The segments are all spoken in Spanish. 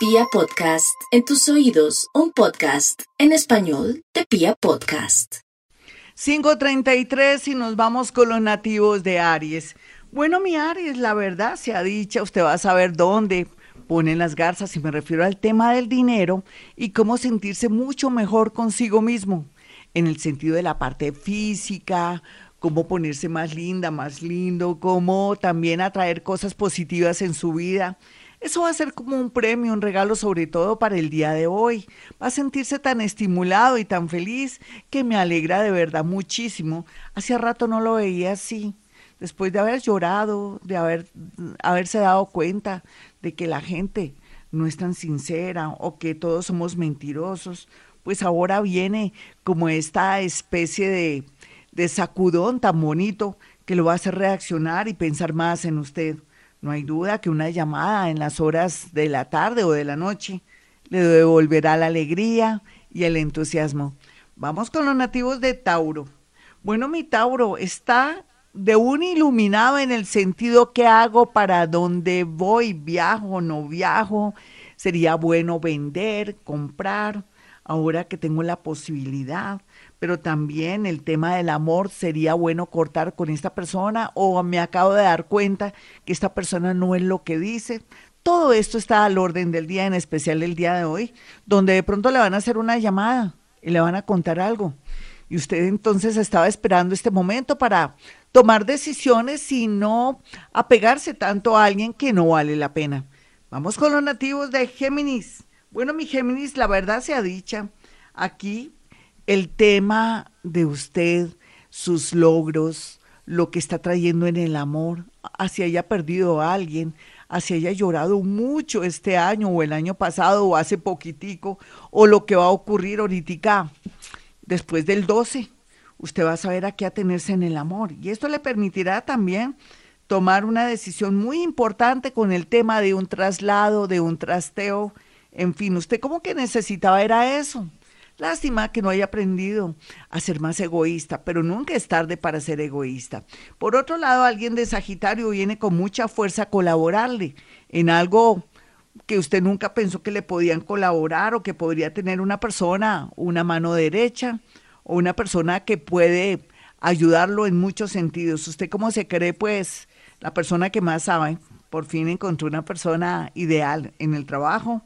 Pia Podcast, en tus oídos, un podcast en español de Pia Podcast. 5.33 y nos vamos con los nativos de Aries. Bueno, mi Aries, la verdad se ha dicho, usted va a saber dónde ponen las garzas y me refiero al tema del dinero y cómo sentirse mucho mejor consigo mismo, en el sentido de la parte física, cómo ponerse más linda, más lindo, cómo también atraer cosas positivas en su vida eso va a ser como un premio, un regalo sobre todo para el día de hoy. Va a sentirse tan estimulado y tan feliz que me alegra de verdad muchísimo. Hacía rato no lo veía así. Después de haber llorado, de haber, haberse dado cuenta de que la gente no es tan sincera o que todos somos mentirosos, pues ahora viene como esta especie de, de sacudón tan bonito que lo va a hacer reaccionar y pensar más en usted. No hay duda que una llamada en las horas de la tarde o de la noche le devolverá la alegría y el entusiasmo. Vamos con los nativos de Tauro. Bueno, mi Tauro está de un iluminado en el sentido que hago para dónde voy, viajo, no viajo. Sería bueno vender, comprar, ahora que tengo la posibilidad pero también el tema del amor, sería bueno cortar con esta persona o me acabo de dar cuenta que esta persona no es lo que dice. Todo esto está al orden del día, en especial el día de hoy, donde de pronto le van a hacer una llamada y le van a contar algo. Y usted entonces estaba esperando este momento para tomar decisiones y no apegarse tanto a alguien que no vale la pena. Vamos con los nativos de Géminis. Bueno, mi Géminis, la verdad sea dicha, aquí el tema de usted, sus logros, lo que está trayendo en el amor, así haya perdido a alguien, así haya llorado mucho este año o el año pasado o hace poquitico, o lo que va a ocurrir ahorita después del 12, usted va a saber a qué atenerse en el amor. Y esto le permitirá también tomar una decisión muy importante con el tema de un traslado, de un trasteo, en fin, usted como que necesitaba era eso, Lástima que no haya aprendido a ser más egoísta, pero nunca es tarde para ser egoísta. Por otro lado, alguien de Sagitario viene con mucha fuerza a colaborarle en algo que usted nunca pensó que le podían colaborar o que podría tener una persona, una mano derecha o una persona que puede ayudarlo en muchos sentidos. Usted como se cree, pues, la persona que más sabe, por fin encontró una persona ideal en el trabajo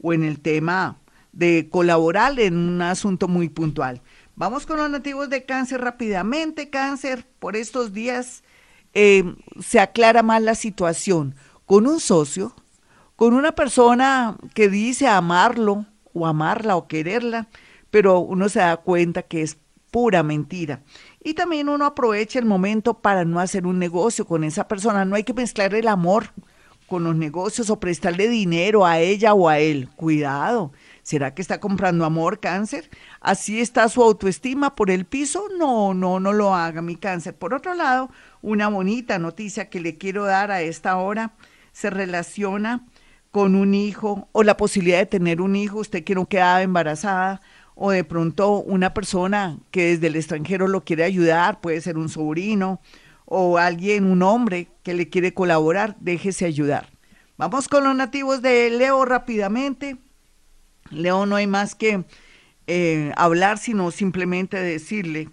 o en el tema de colaborar en un asunto muy puntual. Vamos con los nativos de cáncer rápidamente. Cáncer, por estos días eh, se aclara más la situación con un socio, con una persona que dice amarlo o amarla o quererla, pero uno se da cuenta que es pura mentira. Y también uno aprovecha el momento para no hacer un negocio con esa persona. No hay que mezclar el amor con los negocios o prestarle dinero a ella o a él. Cuidado. ¿Será que está comprando amor, cáncer? ¿Así está su autoestima por el piso? No, no, no lo haga, mi cáncer. Por otro lado, una bonita noticia que le quiero dar a esta hora se relaciona con un hijo o la posibilidad de tener un hijo, usted que no embarazada o de pronto una persona que desde el extranjero lo quiere ayudar, puede ser un sobrino o alguien, un hombre que le quiere colaborar, déjese ayudar. Vamos con los nativos de Leo rápidamente. León no hay más que eh, hablar, sino simplemente decirle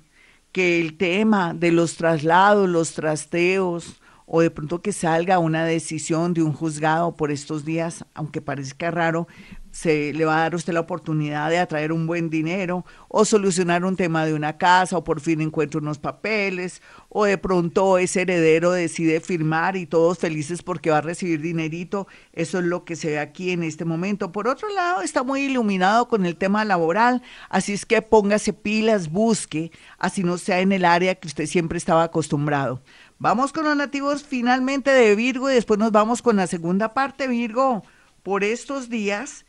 que el tema de los traslados, los trasteos, o de pronto que salga una decisión de un juzgado por estos días, aunque parezca raro, se le va a dar a usted la oportunidad de atraer un buen dinero o solucionar un tema de una casa o por fin encuentra unos papeles o de pronto ese heredero decide firmar y todos felices porque va a recibir dinerito. Eso es lo que se ve aquí en este momento. Por otro lado, está muy iluminado con el tema laboral, así es que póngase pilas, busque, así no sea en el área que usted siempre estaba acostumbrado. Vamos con los nativos finalmente de Virgo y después nos vamos con la segunda parte, Virgo. Por estos días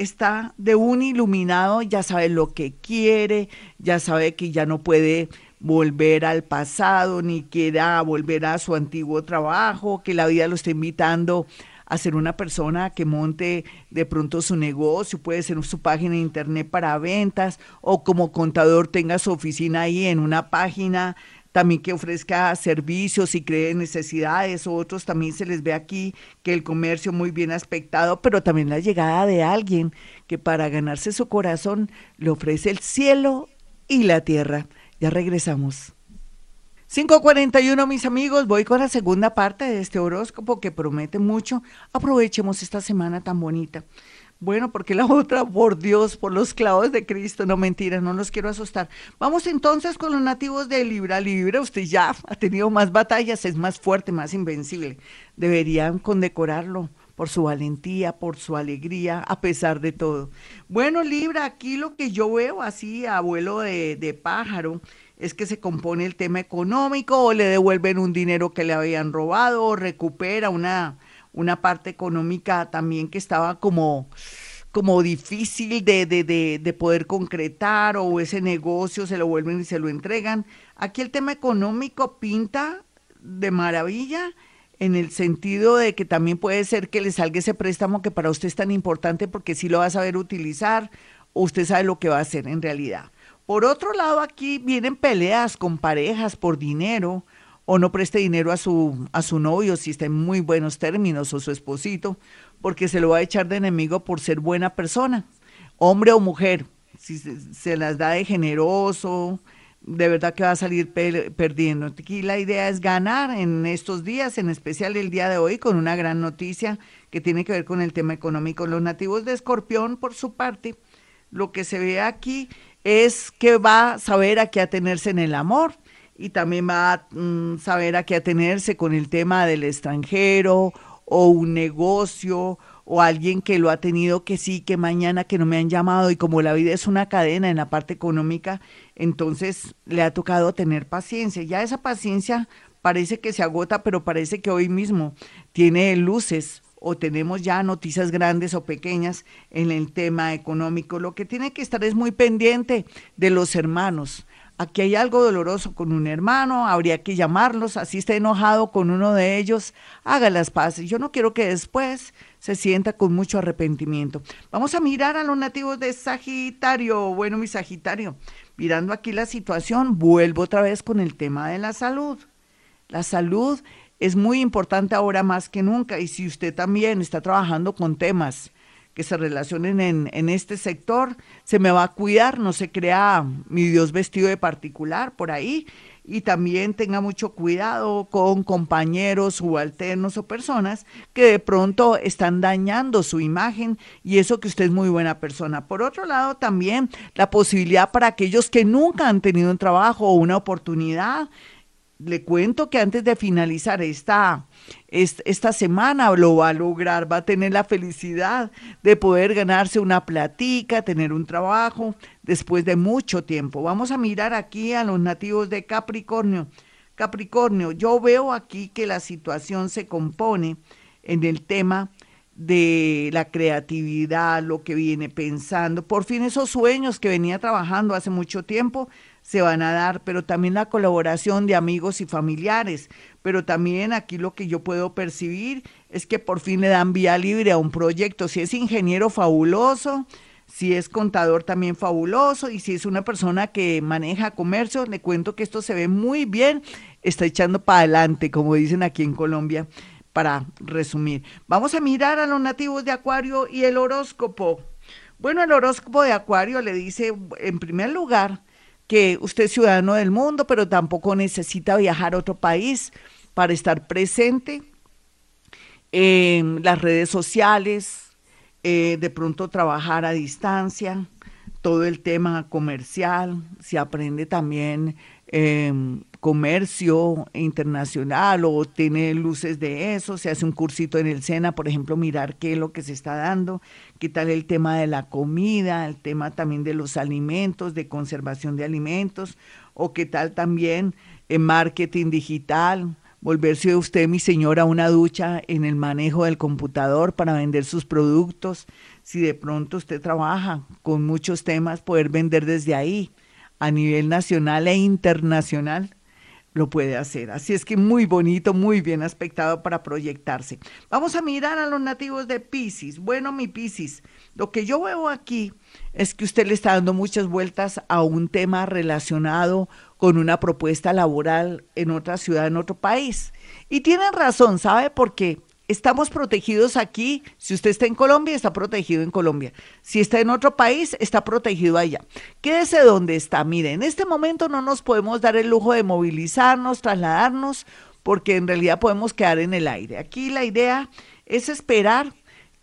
está de un iluminado, ya sabe lo que quiere, ya sabe que ya no puede volver al pasado, ni quiera volver a su antiguo trabajo, que la vida lo está invitando a ser una persona que monte de pronto su negocio, puede ser su página de internet para ventas o como contador tenga su oficina ahí en una página también que ofrezca servicios y cree necesidades, otros también se les ve aquí que el comercio muy bien aspectado, pero también la llegada de alguien que para ganarse su corazón le ofrece el cielo y la tierra. Ya regresamos. 541, mis amigos, voy con la segunda parte de este horóscopo que promete mucho. Aprovechemos esta semana tan bonita. Bueno, porque la otra, por Dios, por los clavos de Cristo, no mentira, no los quiero asustar. Vamos entonces con los nativos de Libra. Libra, usted ya ha tenido más batallas, es más fuerte, más invencible. Deberían condecorarlo por su valentía, por su alegría, a pesar de todo. Bueno, Libra, aquí lo que yo veo así, abuelo de, de pájaro, es que se compone el tema económico o le devuelven un dinero que le habían robado o recupera una una parte económica también que estaba como como difícil de, de, de, de, poder concretar o ese negocio se lo vuelven y se lo entregan. Aquí el tema económico pinta de maravilla en el sentido de que también puede ser que le salga ese préstamo que para usted es tan importante porque sí lo va a saber utilizar usted sabe lo que va a hacer en realidad. Por otro lado, aquí vienen peleas con parejas por dinero, o no preste dinero a su, a su novio si está en muy buenos términos o su esposito, porque se lo va a echar de enemigo por ser buena persona, hombre o mujer, si se, las da de generoso, de verdad que va a salir perdiendo. Aquí la idea es ganar en estos días, en especial el día de hoy, con una gran noticia que tiene que ver con el tema económico. Los nativos de Escorpión, por su parte, lo que se ve aquí es que va a saber a qué atenerse en el amor y también va a mm, saber a qué atenerse con el tema del extranjero o un negocio o alguien que lo ha tenido que sí, que mañana que no me han llamado y como la vida es una cadena en la parte económica, entonces le ha tocado tener paciencia. Ya esa paciencia parece que se agota, pero parece que hoy mismo tiene luces o tenemos ya noticias grandes o pequeñas en el tema económico. Lo que tiene que estar es muy pendiente de los hermanos, aquí hay algo doloroso con un hermano, habría que llamarlos, así esté enojado con uno de ellos, haga las paces. Yo no quiero que después se sienta con mucho arrepentimiento. Vamos a mirar a los nativos de Sagitario. Bueno, mi Sagitario, mirando aquí la situación, vuelvo otra vez con el tema de la salud. La salud es muy importante ahora más que nunca y si usted también está trabajando con temas que se relacionen en, este sector, se me va a cuidar, no se crea mi Dios vestido de particular por ahí y también tenga mucho cuidado con compañeros subalternos o personas que de pronto están dañando su imagen y eso que usted es muy buena persona. Por otro lado, también la posibilidad para aquellos que nunca han tenido un trabajo o una oportunidad le cuento que antes de finalizar esta, esta semana lo va a lograr, va a tener la felicidad de poder ganarse una platica, tener un trabajo después de mucho tiempo. Vamos a mirar aquí a los nativos de Capricornio. Capricornio, yo veo aquí que la situación se compone en el tema de la creatividad, lo que viene pensando. Por fin esos sueños que venía trabajando hace mucho tiempo se van a dar, pero también la colaboración de amigos y familiares. Pero también aquí lo que yo puedo percibir es que por fin le dan vía libre a un proyecto. Si es ingeniero fabuloso, si es contador también fabuloso y si es una persona que maneja comercio, le cuento que esto se ve muy bien, está echando para adelante, como dicen aquí en Colombia para resumir. Vamos a mirar a los nativos de Acuario y el horóscopo. Bueno, el horóscopo de Acuario le dice, en primer lugar, que usted es ciudadano del mundo, pero tampoco necesita viajar a otro país para estar presente en las redes sociales, eh, de pronto trabajar a distancia, todo el tema comercial, se aprende también eh, comercio internacional o tiene luces de eso, se hace un cursito en el SENA, por ejemplo, mirar qué es lo que se está dando, qué tal el tema de la comida, el tema también de los alimentos, de conservación de alimentos, o qué tal también en marketing digital, volverse usted, mi señora, una ducha en el manejo del computador para vender sus productos. Si de pronto usted trabaja con muchos temas, poder vender desde ahí a nivel nacional e internacional lo puede hacer. Así es que muy bonito, muy bien aspectado para proyectarse. Vamos a mirar a los nativos de Pisces. Bueno, mi Pisces, lo que yo veo aquí es que usted le está dando muchas vueltas a un tema relacionado con una propuesta laboral en otra ciudad, en otro país. Y tienen razón, ¿sabe? Porque estamos protegidos aquí. Si usted está en Colombia, está protegido en Colombia. Si está en otro país, está protegido allá. Quédese donde está. Mire, en este momento no nos podemos dar el lujo de movilizarnos, trasladarnos, porque en realidad podemos quedar en el aire. Aquí la idea es esperar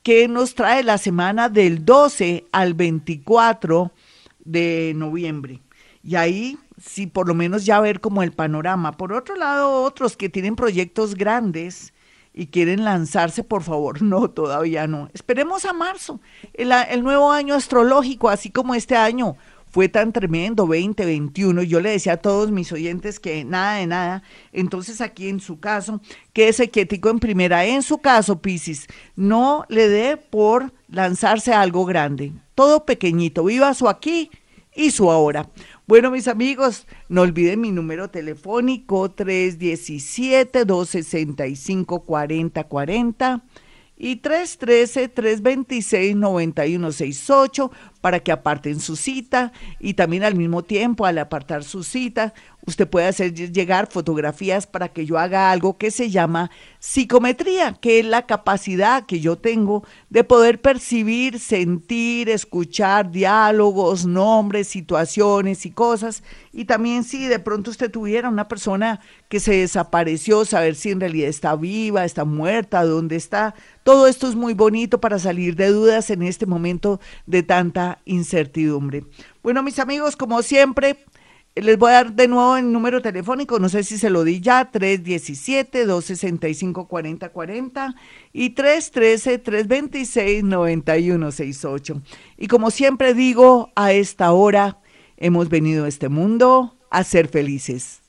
que nos trae la semana del 12 al 24 de noviembre. Y ahí sí, por lo menos ya ver como el panorama. Por otro lado, otros que tienen proyectos grandes y quieren lanzarse, por favor, no, todavía no. Esperemos a marzo, el, el nuevo año astrológico, así como este año fue tan tremendo, 2021. Yo le decía a todos mis oyentes que nada de nada. Entonces aquí en su caso, quédese quietico en primera. En su caso, Piscis, no le dé por lanzarse a algo grande. Todo pequeñito. Viva su aquí y su ahora. Bueno, mis amigos, no olviden mi número telefónico 317-265-4040 y 313-326-9168 para que aparten su cita y también al mismo tiempo al apartar su cita usted puede hacer llegar fotografías para que yo haga algo que se llama psicometría, que es la capacidad que yo tengo de poder percibir, sentir, escuchar diálogos, nombres, situaciones y cosas. Y también si de pronto usted tuviera una persona que se desapareció, saber si en realidad está viva, está muerta, dónde está. Todo esto es muy bonito para salir de dudas en este momento de tanta incertidumbre. Bueno, mis amigos, como siempre, les voy a dar de nuevo el número telefónico, no sé si se lo di ya, 317-265-4040 y 313-326-9168. Y como siempre digo, a esta hora hemos venido a este mundo a ser felices.